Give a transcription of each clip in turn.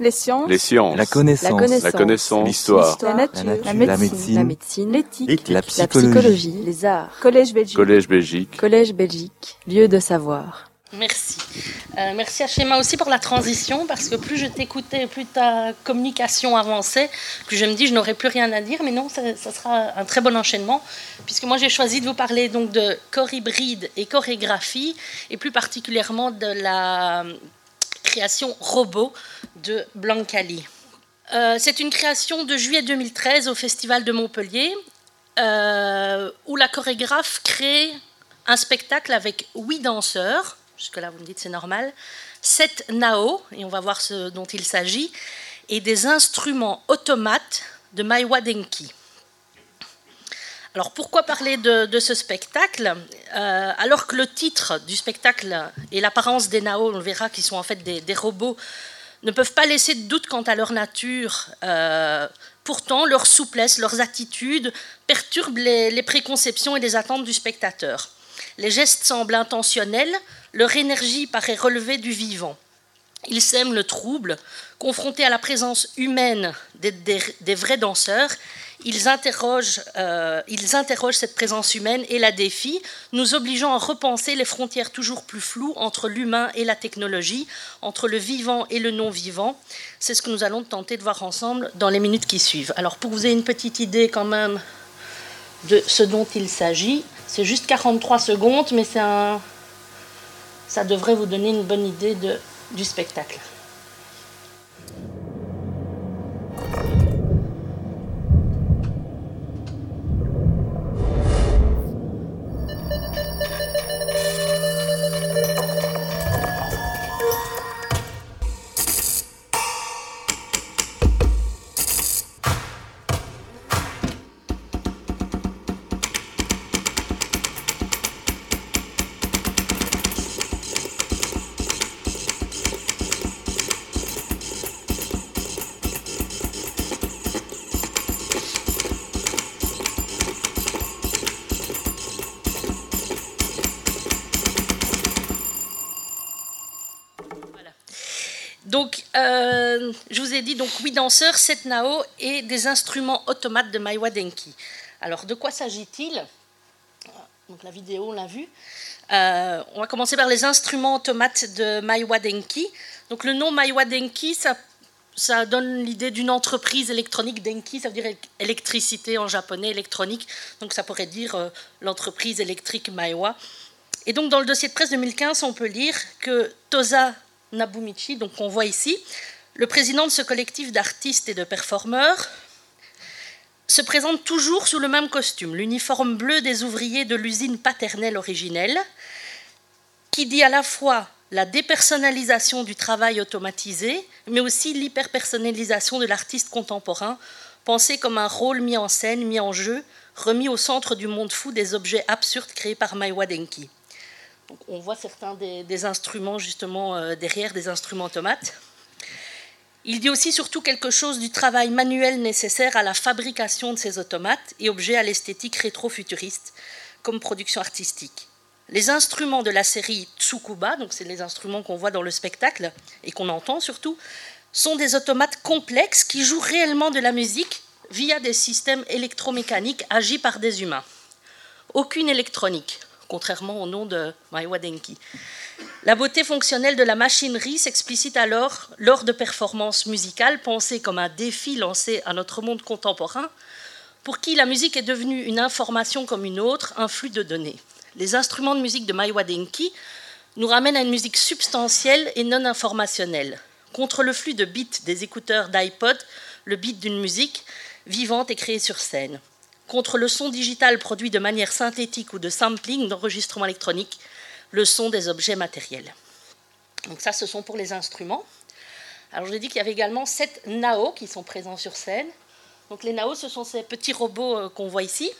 Les sciences. Les sciences. La connaissance. La connaissance. L'histoire. La nature. La nature. La médecine. La médecine. L'éthique. La La psychologie. Les arts. Collège Belgique. Collège Belgique. Collège Belgique. Lieu de savoir. Merci. Euh, merci à Schéma aussi pour la transition, parce que plus je t'écoutais, plus ta communication avançait, plus je me dis je n'aurais plus rien à dire, mais non, ça, ça sera un très bon enchaînement, puisque moi j'ai choisi de vous parler donc de corps hybride et chorégraphie, et plus particulièrement de la création robot de Blancali. Euh, C'est une création de juillet 2013 au Festival de Montpellier, euh, où la chorégraphe crée un spectacle avec huit danseurs, jusque-là vous me dites c'est normal, sept nao, et on va voir ce dont il s'agit, et des instruments automates de Maiwa Denki. Alors pourquoi parler de, ce spectacle? Euh, Alors que le titre du spectacle et l'apparence des nao, on verra qu'ils sont en fait des robots, ne peuvent pas laisser de doute quant à leur nature. Euh, pourtant, leur souplesse, leurs attitudes perturbent les, les préconceptions et les attentes du spectateur. Les gestes semblent intentionnels, leur énergie paraît relever du vivant. Ils sèment le trouble, confrontés à la présence humaine des, vrais danseurs. Ils interrogent, euh, ils interrogent cette présence humaine et la défient, nous obligeant à repenser les frontières toujours plus floues entre l'humain et la technologie, entre le vivant et le non-vivant. C'est ce que nous allons tenter de voir ensemble dans les minutes qui suivent. Alors pour vous ayez une petite idée quand même de ce dont il s'agit, c'est juste 43 secondes, mais ça devrait vous donner une bonne idée de, du spectacle. Donc, euh, je vous ai dit donc huit danseurs, sept nao et des instruments automates de Maiwa Denki. Alors, de quoi s'agit-il? Donc, la vidéo, on l'a vu. Euh, on va commencer par les instruments automates de Maiwa Denki. Donc, le nom Maiwa Denki, ça, ça donne l'idée d'une entreprise électronique. Denki, ça veut dire électricité en japonais, électronique. Donc, ça pourrait dire euh, l'entreprise électrique Maiwa. Et donc, dans le dossier de presse 2015, on peut lire que Tosa Nabumichi, donc on voit ici, le président de ce collectif d'artistes et de performeurs, se présente toujours sous le même costume, l'uniforme bleu des ouvriers de l'usine paternelle originelle, qui dit à la fois la dépersonnalisation du travail automatisé, mais aussi l'hyperpersonnalisation de l'artiste contemporain, pensé comme un rôle mis en scène, mis en jeu, remis au centre du monde fou des objets absurdes créés par Maiwa Denki. On voit certains des, instruments justement euh, derrière, des instruments automates. Il dit aussi surtout quelque chose du travail manuel nécessaire à la fabrication de ces automates et objets à l'esthétique rétro-futuriste comme production artistique. Les instruments de la série Tsukuba, donc c'est les instruments qu'on voit dans le spectacle et qu'on entend surtout, sont des automates complexes qui jouent réellement de la musique via des systèmes électromécaniques agis par des humains. Aucune électronique, contrairement au nom de Maiwa Denki. La beauté fonctionnelle de la machinerie s'explicite alors lors de performances musicales pensées comme un défi lancé à notre monde contemporain, pour qui la musique est devenue une information comme une autre, un flux de données. Les instruments de musique de Maiwa Denki nous ramènent à une musique substantielle et non informationnelle, contre le flux de bits des écouteurs d'iPod, le beat d'une musique vivante et créée sur scène contre le son digital produit de manière synthétique ou de sampling d'enregistrement électronique, le son des objets matériels. Donc ça, ce sont pour les instruments. Alors je l'ai dit qu'il y avait également sept NAO qui sont présents sur scène. Donc les NAO, ce sont ces petits robots euh, qu'on voit ici.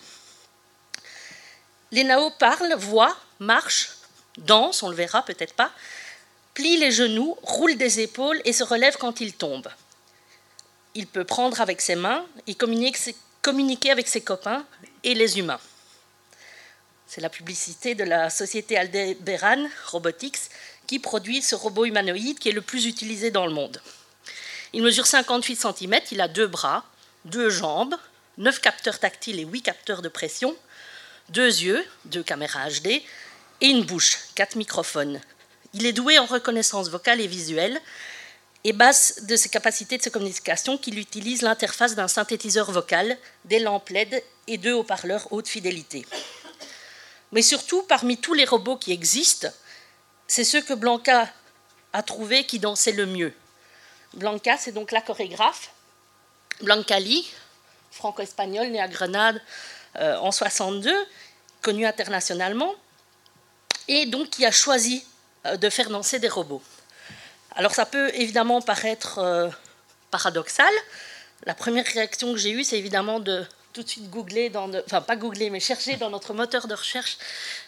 Les NAO parlent, voient, marchent, dansent, on le verra peut-être pas, plient les genoux, roulent des épaules et se relèvent quand ils tombent. Il peut prendre avec ses mains et communiquer communiquer avec ses copains et les humains. C'est la publicité de la société Aldebaran Robotics qui produit ce robot humanoïde qui est le plus utilisé dans le monde. Il mesure 58 cm, il a deux bras, deux jambes, 9 capteurs tactiles et 8 capteurs de pression, deux yeux, deux caméras HD et une bouche, quatre microphones. Il est doué en reconnaissance vocale et visuelle et base de ses capacités de communication qu'il utilise l'interface d'un synthétiseur vocal, des lampes LED et deux haut-parleurs haute fidélité. Mais surtout, parmi tous les robots qui existent, c'est ceux que Blanca a trouvé qui dansaient le mieux. Blanca, c'est donc la chorégraphe. Blanca Lee, franco-espagnole, née à Grenade euh, en 62, connue internationalement, et donc qui a choisi euh, de faire danser des robots. Alors ça peut évidemment paraître euh, paradoxal. La première réaction que j'ai eue, c'est évidemment de tout de suite googler, dans enfin pas googler, mais chercher dans notre moteur de recherche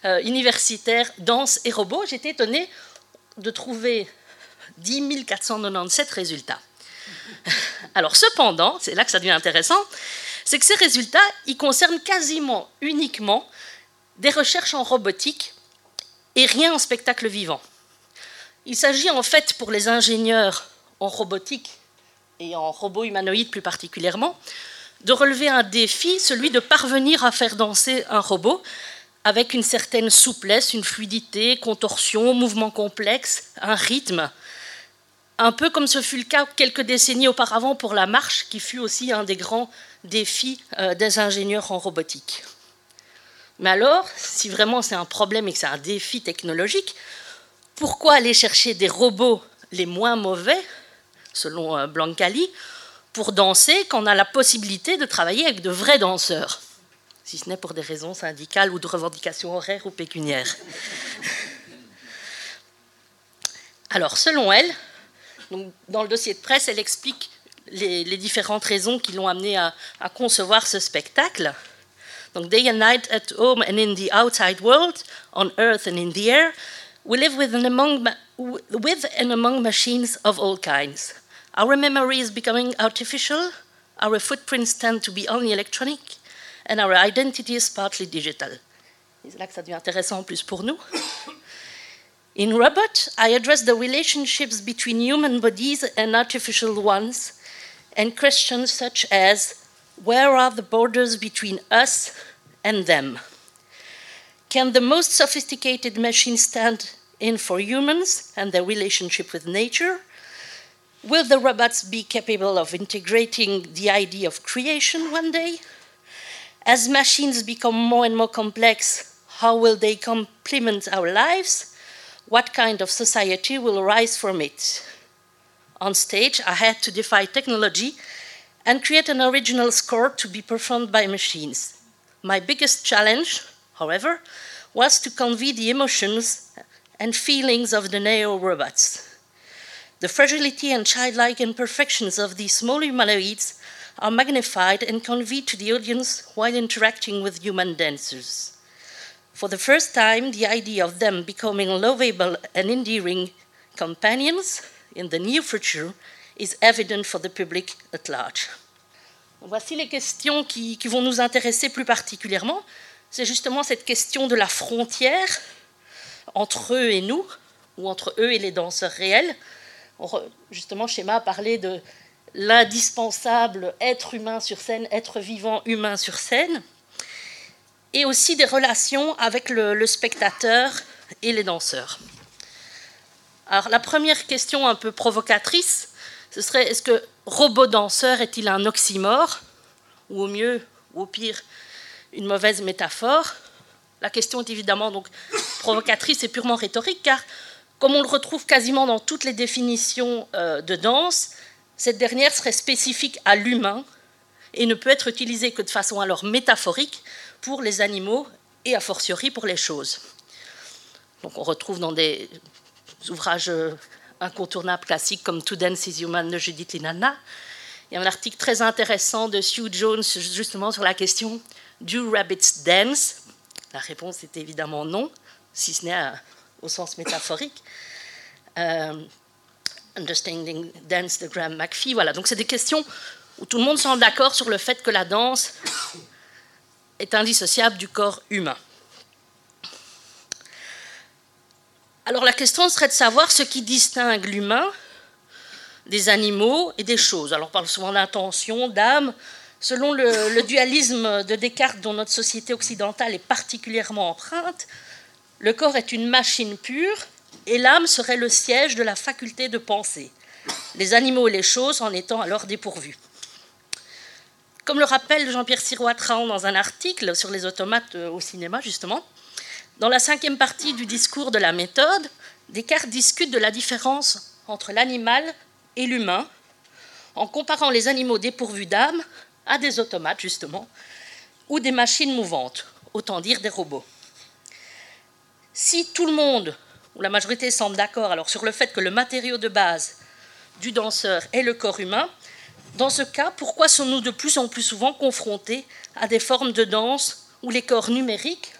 euh, universitaire danse et robots. J'étais étonnée de trouver 10 497 résultats. Alors cependant, c'est là que ça devient intéressant, c'est que ces résultats, ils concernent quasiment uniquement des recherches en robotique et rien en spectacle vivant. Il s'agit en fait pour les ingénieurs en robotique et en robots humanoïdes plus particulièrement, de relever un défi, celui de parvenir à faire danser un robot avec une certaine souplesse, une fluidité, contorsion, mouvement complexe, un rythme, un peu comme ce fut le cas quelques décennies auparavant pour la marche, qui fut aussi un des grands défis euh, des ingénieurs en robotique. Mais alors, si vraiment c'est un problème et que c'est un défi technologique, pourquoi aller chercher des robots les moins mauvais, selon euh, Blancali, pour danser quand on a la possibilité de travailler avec de vrais danseurs, si ce n'est pour des raisons syndicales ou de revendications horaires ou pécuniaires Alors, selon elle, dans le dossier de presse, elle explique les, différentes raisons qui l'ont amenée à concevoir ce spectacle. Donc, day and night at home and in the outside world, on earth and in the air, we live with and among, with and among machines of all kinds. Our memory is becoming artificial, our footprints tend to be only electronic, and our identity is partly digital. C'est là que ça devient intéressant en plus pour nous. In Robot, I address the relationships between human bodies and artificial ones, and questions such as where are the borders between us and them? Can the most sophisticated machines stand in for humans and their relationship with nature? Will the robots be capable of integrating the idea of creation one day? As machines become more and more complex, how will they complement our lives? What kind of society will arise from it? On stage, I had to defy technology and create an original score to be performed by machines. My biggest challenge, however, was to convey the emotions and feelings of the neo robots. The fragility and childlike imperfections of these small humanoids are magnified and conveyed to the audience while interacting with human dancers. For the first time, the idea of them becoming lovable and endearing companions in the near future is evident for the public at large. Voici les questions qui, vont nous intéresser plus particulièrement. C'est justement cette question de la frontière entre eux et nous, ou entre eux et les danseurs réels. Justement, Schéma a parlé de l'indispensable être humain sur scène, être vivant humain sur scène, et aussi des relations avec le spectateur et les danseurs. Alors la première question un peu provocatrice, ce serait est-ce que robot danseur est-il un oxymore? Ou au mieux, ou au pire, une mauvaise métaphore La question est évidemment donc provocatrice et purement rhétorique, car comme on le retrouve quasiment dans toutes les définitions euh, de danse, cette dernière serait spécifique à l'humain et ne peut être utilisée que de façon alors métaphorique pour les animaux et a fortiori pour les choses. Donc on retrouve dans des ouvrages euh, incontournable classique comme To Dance is Human de Judith Linana. Il y a un article très intéressant de Sue Jones justement sur la question Do rabbits dance? La réponse est évidemment non, si ce n'est au sens métaphorique. Euh, understanding Dance de Graham McPhee. Voilà, donc c'est des questions où tout le monde semble d'accord sur le fait que la danse est indissociable du corps humain. Alors la question serait de savoir ce qui distingue l'humain des animaux et des choses. Alors on parle souvent d'intention, d'âme. Selon le, dualisme de Descartes dont notre société occidentale est particulièrement empreinte, le corps est une machine pure et l'âme serait le siège de la faculté de penser, les animaux et les choses en étant alors dépourvus. Comme le rappelle Jean-Pierre Sirois-Traon dans un article sur les automates au cinéma, justement, dans la cinquième partie du discours de la méthode, Descartes discute de la différence entre l'animal et l'humain en comparant les animaux dépourvus d'âme à des automates, justement, ou des machines mouvantes, autant dire des robots. Si tout le monde, ou la majorité semble d'accord alors sur le fait que le matériau de base du danseur est le corps humain, dans ce cas, pourquoi sommes-nous de plus en plus souvent confrontés à des formes de danse où les corps numériques,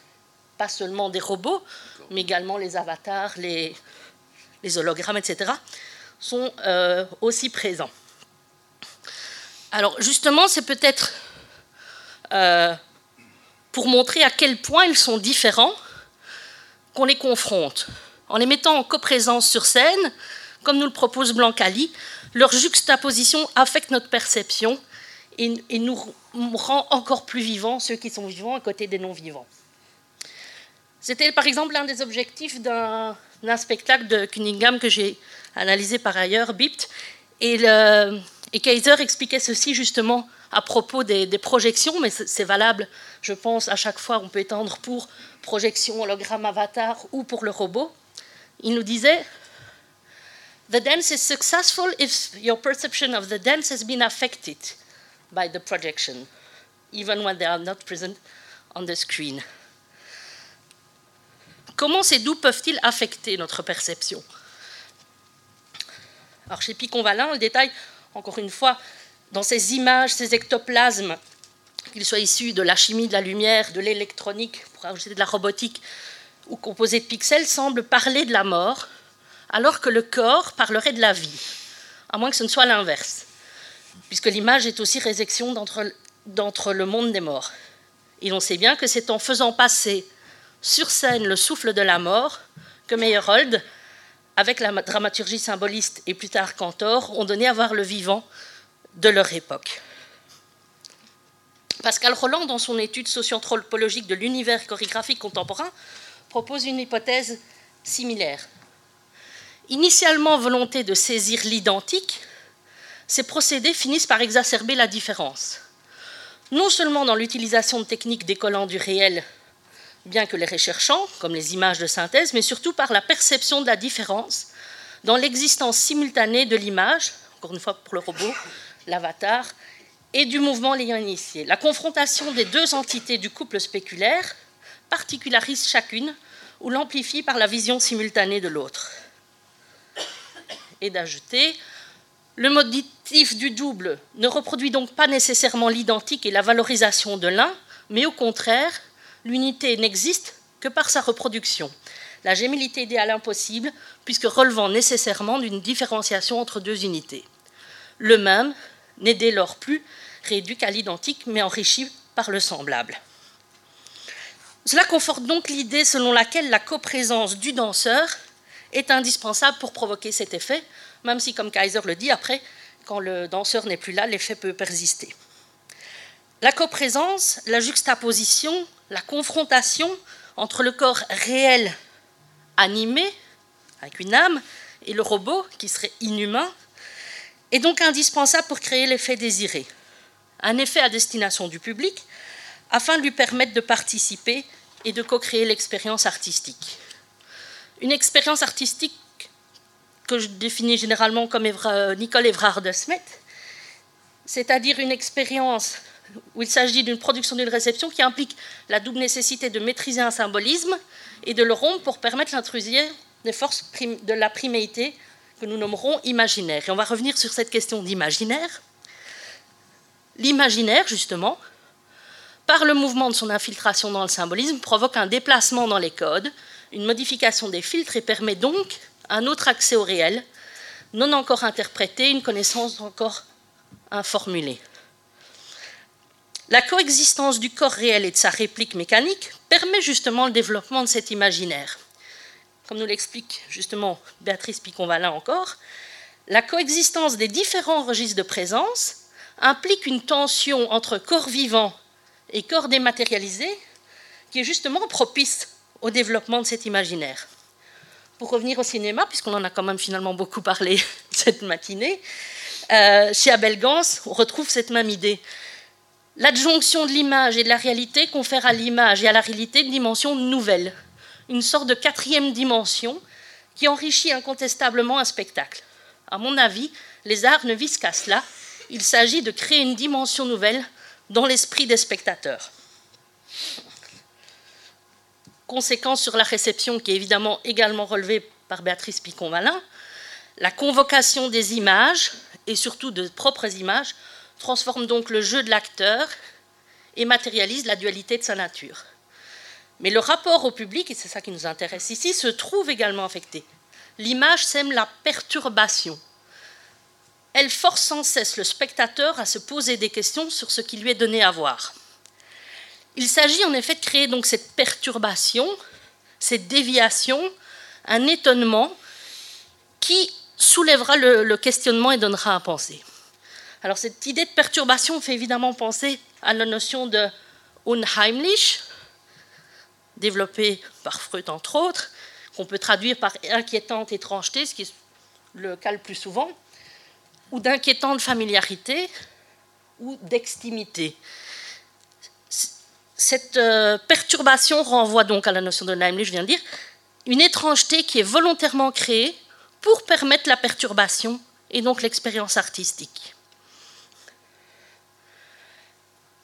pas seulement des robots, mais également les avatars, les, hologrammes, etc., sont euh, aussi présents? Alors justement, c'est peut-être euh, pour montrer à quel point ils sont différents qu'on les confronte. En les mettant en coprésence sur scène, comme nous le propose Blancali, leur juxtaposition affecte notre perception et, nous rend encore plus vivants ceux qui sont vivants à côté des non-vivants. C'était par exemple l'un des objectifs d'un spectacle de Cunningham que j'ai analysé par ailleurs, Bipt, Kaiser expliquait ceci justement à propos des, projections, mais c'est valable, je pense, à chaque fois, on peut étendre pour projection, hologramme, avatar ou pour le robot. Il nous disait The dance is successful if your perception of the dance has been affected by the projection, even when they are not present on the screen. Comment ces doux peuvent-ils affecter notre perception? Alors chez Picon-Valin, on le détaille encore une fois dans ces images, ces ectoplasmes, qu'ils soient issus de la chimie de la lumière, de l'électronique, pour ajouter de la robotique, ou composés de pixels, semblent parler de la mort, alors que le corps parlerait de la vie, à moins que ce ne soit l'inverse, puisque l'image est aussi résection d'entre le monde des morts. Et l'on sait bien que c'est en faisant passer sur scène le souffle de la mort que Meyerhold, avec la dramaturgie symboliste et plus tard Cantor, ont donné à voir le vivant de leur époque. Pascal Roland, dans son étude socio-anthropologique de l'univers chorégraphique contemporain, propose une hypothèse similaire. Initialement volonté de saisir l'identique, ces procédés finissent par exacerber la différence. Non seulement dans l'utilisation de techniques décollant du réel, bien que les recherchant, comme les images de synthèse, mais surtout par la perception de la différence dans l'existence simultanée de l'image, encore une fois pour le robot, l'avatar, et du mouvement l'ayant initié. La confrontation des deux entités du couple spéculaire particularise chacune ou l'amplifie par la vision simultanée de l'autre et d'ajouter le motif du double ne reproduit donc pas nécessairement l'identique et la valorisation de l'un, mais au contraire, l'unité n'existe que par sa reproduction. La gémilité idéale impossible, puisque relevant nécessairement d'une différenciation entre deux unités. Le même n'est dès lors plus réduit qu'à l'identique, mais enrichi par le semblable. Cela conforte donc l'idée selon laquelle la coprésence du danseur est indispensable pour provoquer cet effet, même si, comme Kaiser le dit, après, quand le danseur n'est plus là, l'effet peut persister. La coprésence, la juxtaposition, la confrontation entre le corps réel animé, avec une âme, et le robot, qui serait inhumain, est donc indispensable pour créer l'effet désiré, un effet à destination du public, afin de lui permettre de participer et de co-créer l'expérience artistique. Une expérience artistique que je définis généralement comme Nicole Évrard de Smet, c'est-à-dire une expérience où il s'agit d'une production d'une réception qui implique la double nécessité de maîtriser un symbolisme et de le rompre pour permettre l'intrusion des forces de la priméité que nous nommerons imaginaire. Et on va revenir sur cette question d'imaginaire. L'imaginaire, justement, par le mouvement de son infiltration dans le symbolisme, provoque un déplacement dans les codes, une modification des filtres et permet donc un autre accès au réel, non encore interprété, une connaissance encore informulée. La coexistence du corps réel et de sa réplique mécanique permet justement le développement de cet imaginaire. Comme nous l'explique justement Béatrice Picon-Valin encore, La coexistence des différents registres de présence implique une tension entre corps vivant et corps dématérialisé qui est justement propice au développement de cet imaginaire. Pour revenir au cinéma, puisqu'on en a quand même finalement beaucoup parlé cette matinée, euh, chez Abel Gans, on retrouve cette même idée. L'adjonction de l'image et de la réalité confère à l'image et à la réalité une dimension nouvelle, une sorte de quatrième dimension qui enrichit incontestablement un spectacle. À mon avis, les arts ne visent qu'à cela. Il s'agit de créer une dimension nouvelle dans l'esprit des spectateurs. Conséquence sur la réception qui est évidemment également relevée par Béatrice Picon-Valin, la convocation des images, et surtout de propres images, transforme donc le jeu de l'acteur et matérialise la dualité de sa nature. Mais le rapport au public, et c'est ça qui nous intéresse ici, se trouve également affecté. L'image sème la perturbation. Elle force sans cesse le spectateur à se poser des questions sur ce qui lui est donné à voir. Il s'agit en effet de créer donc cette perturbation, cette déviation, un étonnement qui soulèvera le, questionnement et donnera à penser. Alors cette idée de perturbation fait évidemment penser à la notion de unheimlich, développée par Freud entre autres, qu'on peut traduire par inquiétante étrangeté, ce qui est le cas le plus souvent, ou d'inquiétante familiarité, ou d'extimité. Cette euh, perturbation renvoie donc à la notion de Heimlich, je viens de dire, une étrangeté qui est volontairement créée pour permettre la perturbation et donc l'expérience artistique.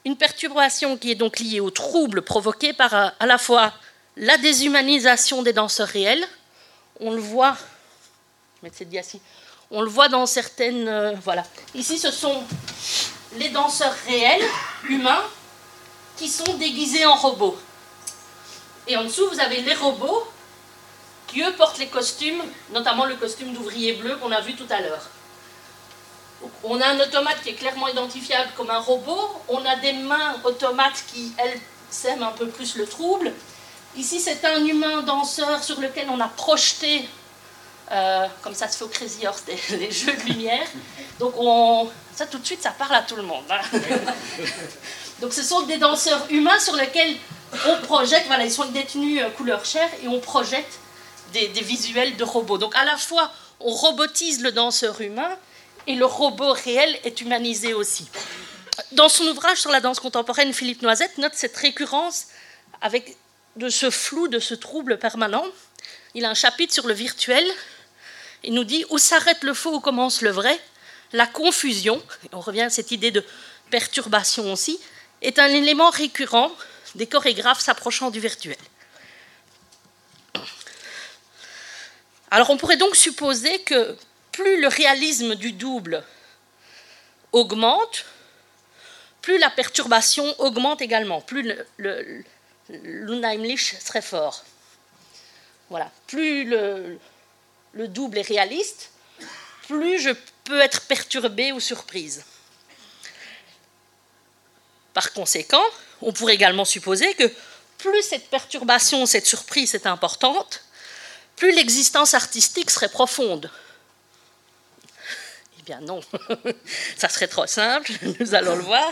Une perturbation qui est donc liée au trouble provoqué par euh, à la fois la déshumanisation des danseurs réels, on le voit, on le voit dans certaines, euh, voilà. Ici, ce sont les danseurs réels, humains, qui sont déguisés en robots. Et en dessous, vous avez les robots qui, eux, portent les costumes, notamment le costume d'ouvrier bleu qu'on a vu tout à l'heure. On a un automate qui est clairement identifiable comme un robot. On a des mains automates qui, elles, sèment un peu plus le trouble. Ici, c'est un humain danseur sur lequel on a projeté, euh, comme ça se fait au Crazy Horse, les jeux de lumière. Donc, on, ça, tout de suite, ça parle à tout le monde. Hein. Donc, ce sont des danseurs humains sur lesquels on projette, voilà, ils sont détenus euh, couleur chair et on projette des, visuels de robots. Donc à la fois, on robotise le danseur humain et le robot réel est humanisé aussi. Dans son ouvrage sur la danse contemporaine, Philippe Noisette note cette récurrence avec de ce flou, de ce trouble permanent. Il a un chapitre sur le virtuel. Il nous dit où s'arrête le faux, où commence le vrai? La confusion, on revient à cette idée de perturbation aussi, est un élément récurrent des chorégraphes s'approchant du virtuel. Alors on pourrait donc supposer que plus le réalisme du double augmente, plus la perturbation augmente également, plus l'unheimlich serait fort. Voilà, plus le, le double est réaliste, plus je peux être perturbé ou surprise. Par conséquent, on pourrait également supposer que plus cette perturbation, cette surprise est importante, plus l'existence artistique serait profonde. Non, ça serait trop simple, nous allons le voir.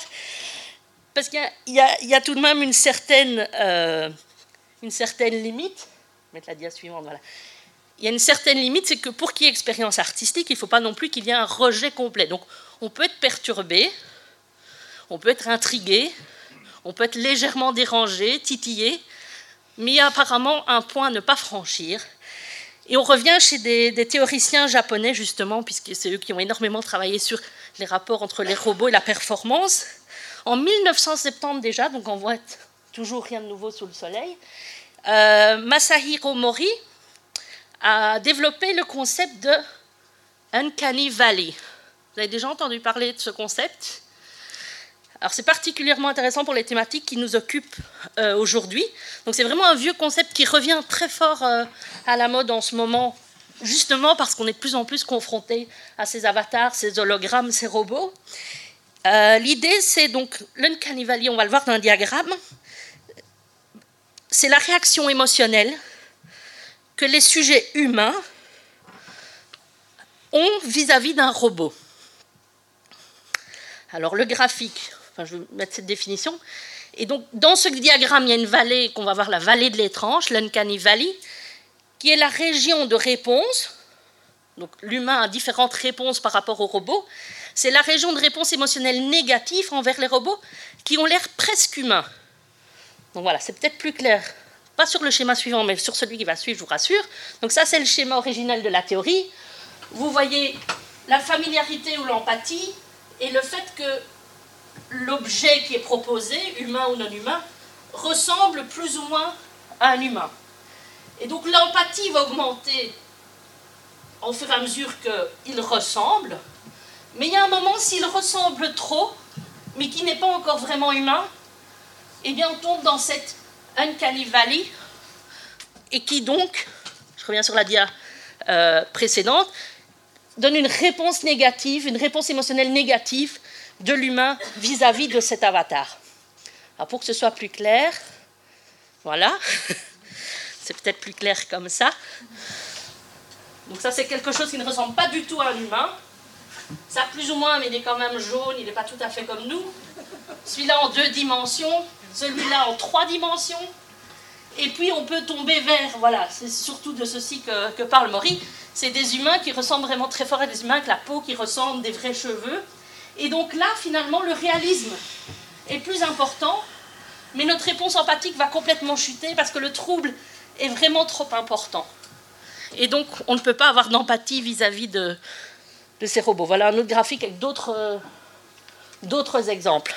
Parce qu'il y, a tout de même une certaine, euh, une certaine limite. Mettre la dia suivante. Il y a une certaine limite, c'est que pour qu'il y ait expérience artistique, il ne faut pas non plus qu'il y ait un rejet complet. Donc on peut être perturbé, on peut être intrigué, on peut être légèrement dérangé, titillé, mais il y a apparemment un point à ne pas franchir, et on revient chez des, théoriciens japonais, justement, puisque c'est eux qui ont énormément travaillé sur les rapports entre les robots et la performance. En 1970 déjà, donc on voit toujours rien de nouveau sous le soleil, euh, Masahiro Mori a développé le concept de Uncanny Valley. Vous avez déjà entendu parler de ce concept? C'est particulièrement intéressant pour les thématiques qui nous occupent euh, aujourd'hui. Donc c'est vraiment un vieux concept qui revient très fort euh, à la mode en ce moment, justement parce qu'on est de plus en plus confronté à ces avatars, ces hologrammes, ces robots. Euh, l'idée c'est donc l'uncanny valley, on va le voir dans un diagramme, c'est la réaction émotionnelle que les sujets humains ont vis-à-vis d'un robot. Alors le graphique, je vais mettre cette définition. Et donc dans ce diagramme, il y a une vallée qu'on va voir la vallée de l'étrange, l'Uncanny Valley, qui est la région de réponse. Donc l'humain a différentes réponses par rapport au robot. C'est la région de réponse émotionnelle négative envers les robots qui ont l'air presque humains. Donc voilà, c'est peut-être plus clair. Pas sur le schéma suivant, mais sur celui qui va suivre, je vous rassure. Donc ça, c'est le schéma original de la théorie. Vous voyez la familiarité ou l'empathie et le fait que l'objet qui est proposé, humain ou non humain, ressemble plus ou moins à un humain. Et donc l'empathie va augmenter au fur et à mesure qu'il ressemble, mais il y a un moment, s'il ressemble trop, mais qui n'est pas encore vraiment humain, eh bien on tombe dans cette uncanny valley, et qui donc, je reviens sur la dia euh, précédente, donne une réponse négative, une réponse émotionnelle négative de l'humain vis-à-vis de cet avatar. Pour que ce soit plus clair, voilà, c'est peut-être plus clair comme ça. Donc ça c'est quelque chose qui ne ressemble pas du tout à un humain. Ça plus ou moins, mais il est quand même jaune, il n'est pas tout à fait comme nous. Celui-là en deux dimensions, celui-là en trois dimensions. Et puis on peut tomber vers, voilà, c'est surtout de ceci que, que parle Maury, c'est des humains qui ressemblent vraiment très fort à des humains avec la peau qui ressemble des vrais cheveux. Et donc là, finalement, le réalisme est plus important, mais notre réponse empathique va complètement chuter parce que le trouble est vraiment trop important. Et donc, on ne peut pas avoir d'empathie vis-à-vis de, ces robots. Voilà un autre graphique avec d'autres exemples.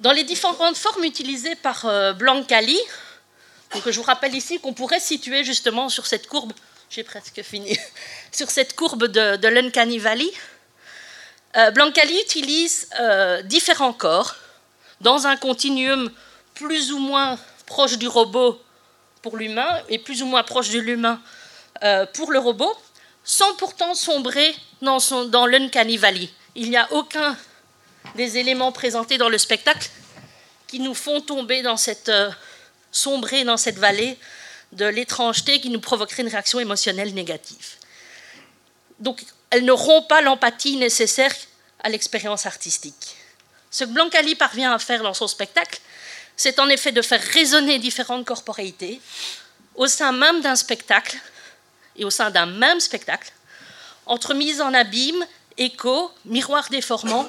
Dans les différentes formes utilisées par euh, Blancali, donc je vous rappelle ici qu'on pourrait situer justement sur cette courbe j'ai presque fini, sur cette courbe de, de l'Uncanny Valley, euh, Blancali utilise euh, différents corps dans un continuum plus ou moins proche du robot pour l'humain et plus ou moins proche de l'humain euh, pour le robot, sans pourtant sombrer dans, son, dans l'Uncanny Valley. Il n'y a aucun des éléments présentés dans le spectacle qui nous font tomber dans cette sombrer dans cette vallée de l'étrangeté qui nous provoquerait une réaction émotionnelle négative. Donc, elles n'auront pas l'empathie nécessaire à l'expérience artistique. Ce que Blancali parvient à faire dans son spectacle, c'est en effet de faire résonner différentes corporéités au sein même d'un spectacle et au sein d'un même spectacle, entre mise en abîme, écho, miroir déformant.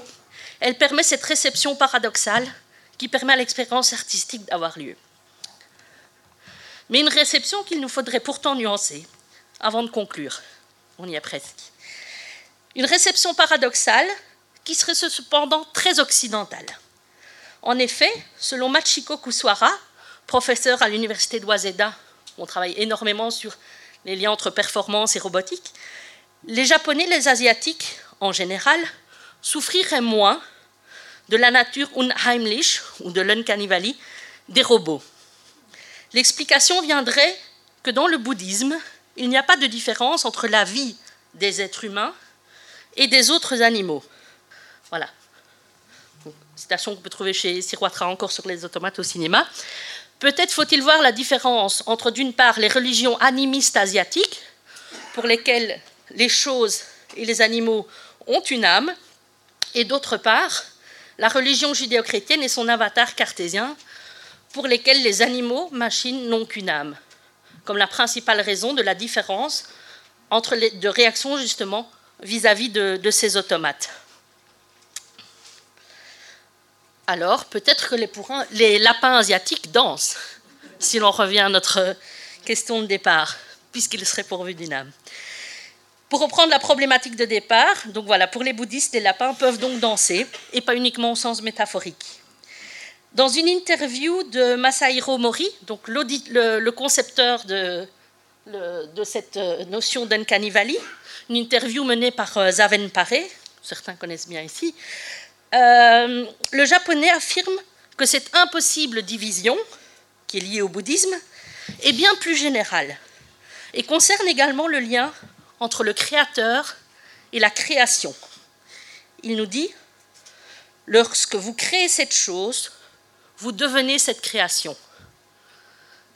Elle permet cette réception paradoxale qui permet à l'expérience artistique d'avoir lieu mais une réception qu'il nous faudrait pourtant nuancer avant de conclure. On y est presque. Une réception paradoxale qui serait cependant très occidentale. En effet, selon Machiko Kuswara, professeur à l'université de Waseda, on travaille énormément sur les liens entre performance et robotique, les Japonais, les Asiatiques en général, souffriraient moins de la nature unheimlich ou de l'uncanny des robots. L'explication viendrait que dans le bouddhisme, il n'y a pas de différence entre la vie des êtres humains et des autres animaux. Voilà. citation qu'on peut trouver chez Siroitra encore sur les automates au cinéma. Peut-être faut-il voir la différence entre, d'une part, les religions animistes asiatiques, pour lesquelles les choses et les animaux ont une âme, et d'autre part, la religion judéo-chrétienne et son avatar cartésien, pour lesquels les animaux, machines, n'ont qu'une âme, comme la principale raison de la différence entre les deux réactions justement vis-à-vis de, ces automates. Alors, peut-être que les, lapins asiatiques dansent, si l'on revient à notre question de départ, puisqu'ils seraient pourvus d'une âme. Pour reprendre la problématique de départ, donc voilà, pour les bouddhistes, les lapins peuvent donc danser, et pas uniquement au sens métaphorique. Dans une interview de Masahiro Mori, donc le, concepteur de, cette euh, notion d'Uncanny Valley, une interview menée par euh, Zaven Pare, certains connaissent bien ici, euh, le japonais affirme que cette impossible division, qui est liée au bouddhisme, est bien plus générale et concerne également le lien entre le créateur et la création. Il nous dit, lorsque vous créez cette chose, vous devenez cette création.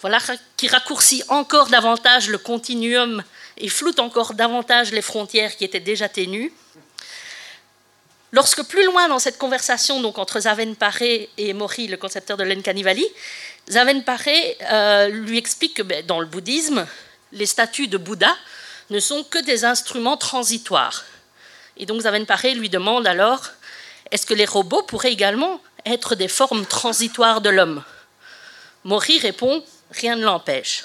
Voilà qui raccourcit encore davantage le continuum et floute encore davantage les frontières qui étaient déjà ténues. Lorsque plus loin dans cette conversation donc entre Zaven Paré et Mori, le concepteur de l'Enkanivali, Zaven Paré euh, lui explique que ben, dans le bouddhisme, les statues de Bouddha ne sont que des instruments transitoires. Et donc Zaven Paré lui demande alors est-ce que les robots pourraient également être des formes transitoires de l'homme? Mori répond rien ne l'empêche.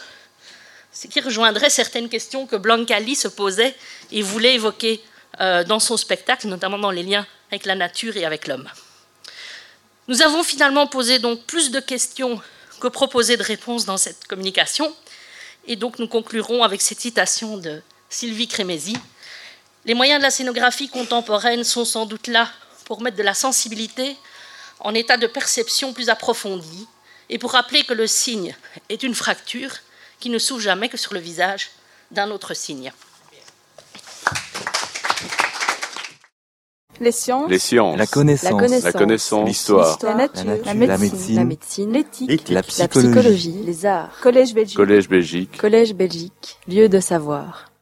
Ce qui rejoindrait certaines questions que Blancali se posait et voulait évoquer euh, dans son spectacle, notamment dans les liens avec la nature et avec l'homme. Nous avons finalement posé donc plus de questions que proposé de réponses dans cette communication, et donc nous conclurons avec cette citation de Sylvie Crémézy. Les moyens de la scénographie contemporaine sont sans doute là pour mettre de la sensibilité en état de perception plus approfondie et pour rappeler que le signe est une fracture qui ne s'ouvre jamais que sur le visage d'un autre signe. Les sciences, Les sciences. La connaissance. La connaissance. L'histoire. la la la médecine, l'éthique, Éthique. La psychologie, les arts, collège Belgique, Collège Belgique. collège Belgique, lieu de savoir.